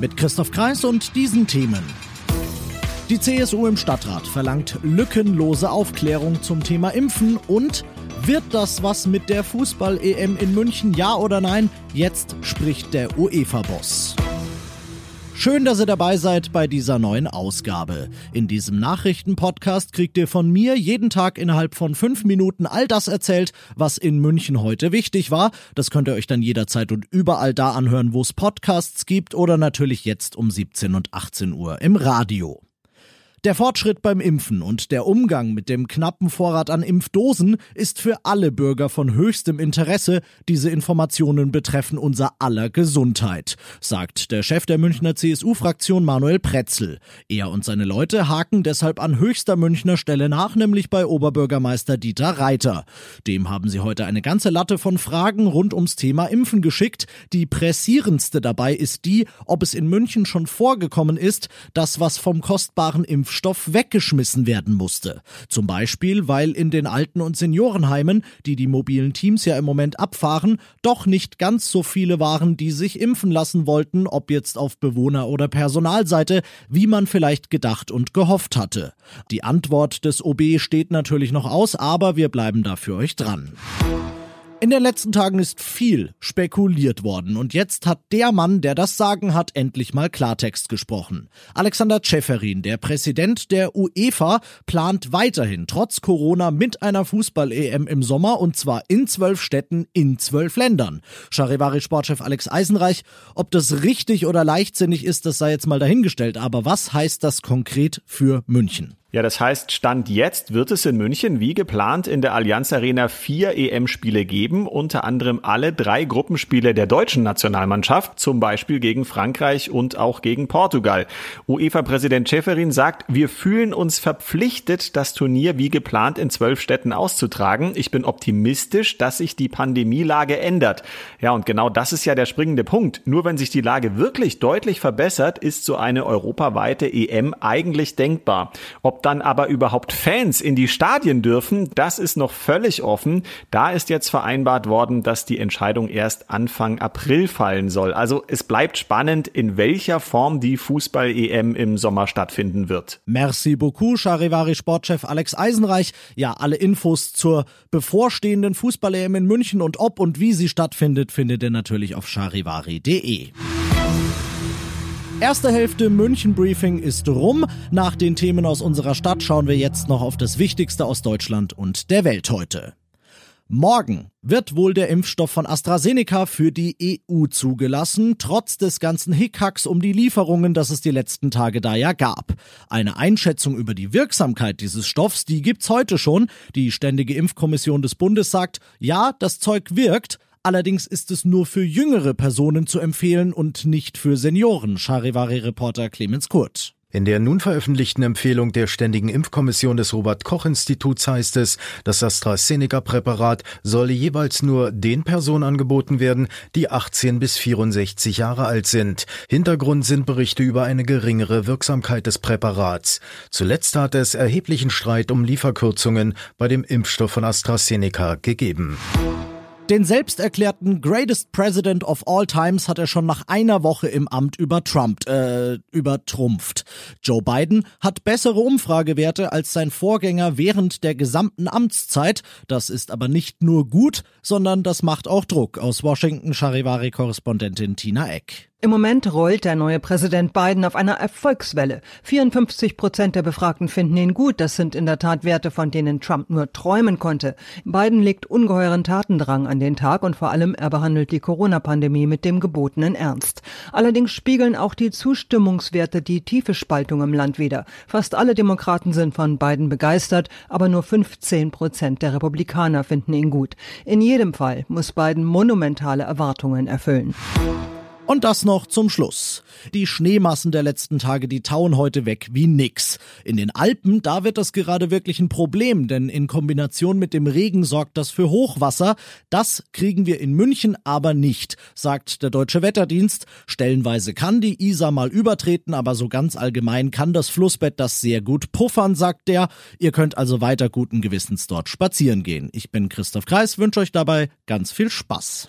Mit Christoph Kreis und diesen Themen. Die CSU im Stadtrat verlangt lückenlose Aufklärung zum Thema Impfen und wird das was mit der Fußball-EM in München, ja oder nein? Jetzt spricht der UEFA-Boss. Schön, dass ihr dabei seid bei dieser neuen Ausgabe. In diesem Nachrichtenpodcast kriegt ihr von mir jeden Tag innerhalb von fünf Minuten all das erzählt, was in München heute wichtig war. Das könnt ihr euch dann jederzeit und überall da anhören, wo es Podcasts gibt oder natürlich jetzt um 17 und 18 Uhr im Radio. Der Fortschritt beim Impfen und der Umgang mit dem knappen Vorrat an Impfdosen ist für alle Bürger von höchstem Interesse. Diese Informationen betreffen unser aller Gesundheit, sagt der Chef der Münchner CSU-Fraktion Manuel Pretzel. Er und seine Leute haken deshalb an höchster Münchner Stelle nach, nämlich bei Oberbürgermeister Dieter Reiter. Dem haben sie heute eine ganze Latte von Fragen rund ums Thema Impfen geschickt. Die pressierendste dabei ist die, ob es in München schon vorgekommen ist, dass was vom kostbaren Impf Impfstoff weggeschmissen werden musste. Zum Beispiel, weil in den Alten- und Seniorenheimen, die die mobilen Teams ja im Moment abfahren, doch nicht ganz so viele waren, die sich impfen lassen wollten, ob jetzt auf Bewohner- oder Personalseite, wie man vielleicht gedacht und gehofft hatte. Die Antwort des OB steht natürlich noch aus, aber wir bleiben da für euch dran. In den letzten Tagen ist viel spekuliert worden und jetzt hat der Mann, der das Sagen hat, endlich mal Klartext gesprochen. Alexander Tscheferin, der Präsident der UEFA, plant weiterhin trotz Corona mit einer Fußball-EM im Sommer und zwar in zwölf Städten in zwölf Ländern. Charivari-Sportchef Alex Eisenreich, ob das richtig oder leichtsinnig ist, das sei jetzt mal dahingestellt, aber was heißt das konkret für München? Ja, das heißt, Stand jetzt wird es in München wie geplant in der Allianz Arena vier EM-Spiele geben, unter anderem alle drei Gruppenspiele der deutschen Nationalmannschaft, zum Beispiel gegen Frankreich und auch gegen Portugal. UEFA-Präsident Schäferin sagt, wir fühlen uns verpflichtet, das Turnier wie geplant in zwölf Städten auszutragen. Ich bin optimistisch, dass sich die Pandemielage ändert. Ja, und genau das ist ja der springende Punkt. Nur wenn sich die Lage wirklich deutlich verbessert, ist so eine europaweite EM eigentlich denkbar. Dann aber überhaupt Fans in die Stadien dürfen, das ist noch völlig offen. Da ist jetzt vereinbart worden, dass die Entscheidung erst Anfang April fallen soll. Also es bleibt spannend, in welcher Form die Fußball-EM im Sommer stattfinden wird. Merci beaucoup, Charivari Sportchef Alex Eisenreich. Ja, alle Infos zur bevorstehenden Fußball-EM in München und ob und wie sie stattfindet, findet ihr natürlich auf charivari.de. Erste Hälfte München Briefing ist rum. Nach den Themen aus unserer Stadt schauen wir jetzt noch auf das Wichtigste aus Deutschland und der Welt heute. Morgen wird wohl der Impfstoff von AstraZeneca für die EU zugelassen, trotz des ganzen Hickhacks um die Lieferungen, das es die letzten Tage da ja gab. Eine Einschätzung über die Wirksamkeit dieses Stoffs, die gibt's heute schon. Die Ständige Impfkommission des Bundes sagt, ja, das Zeug wirkt, Allerdings ist es nur für jüngere Personen zu empfehlen und nicht für Senioren, Charivari-Reporter Clemens Kurt. In der nun veröffentlichten Empfehlung der Ständigen Impfkommission des Robert Koch Instituts heißt es, das AstraZeneca-Präparat solle jeweils nur den Personen angeboten werden, die 18 bis 64 Jahre alt sind. Hintergrund sind Berichte über eine geringere Wirksamkeit des Präparats. Zuletzt hat es erheblichen Streit um Lieferkürzungen bei dem Impfstoff von AstraZeneca gegeben. Den selbsterklärten Greatest President of All Times hat er schon nach einer Woche im Amt über Trump, äh, übertrumpft. Joe Biden hat bessere Umfragewerte als sein Vorgänger während der gesamten Amtszeit. Das ist aber nicht nur gut, sondern das macht auch Druck. Aus Washington Charivari-Korrespondentin Tina Eck. Im Moment rollt der neue Präsident Biden auf einer Erfolgswelle. 54 Prozent der Befragten finden ihn gut. Das sind in der Tat Werte, von denen Trump nur träumen konnte. Biden legt ungeheuren Tatendrang an den Tag und vor allem er behandelt die Corona-Pandemie mit dem gebotenen Ernst. Allerdings spiegeln auch die Zustimmungswerte die tiefe Spaltung im Land wider. Fast alle Demokraten sind von Biden begeistert, aber nur 15 Prozent der Republikaner finden ihn gut. In jedem Fall muss Biden monumentale Erwartungen erfüllen. Und das noch zum Schluss. Die Schneemassen der letzten Tage, die tauen heute weg wie nix. In den Alpen, da wird das gerade wirklich ein Problem, denn in Kombination mit dem Regen sorgt das für Hochwasser. Das kriegen wir in München aber nicht, sagt der Deutsche Wetterdienst. Stellenweise kann die Isar mal übertreten, aber so ganz allgemein kann das Flussbett das sehr gut puffern, sagt der. Ihr könnt also weiter guten Gewissens dort spazieren gehen. Ich bin Christoph Kreis, wünsche euch dabei ganz viel Spaß.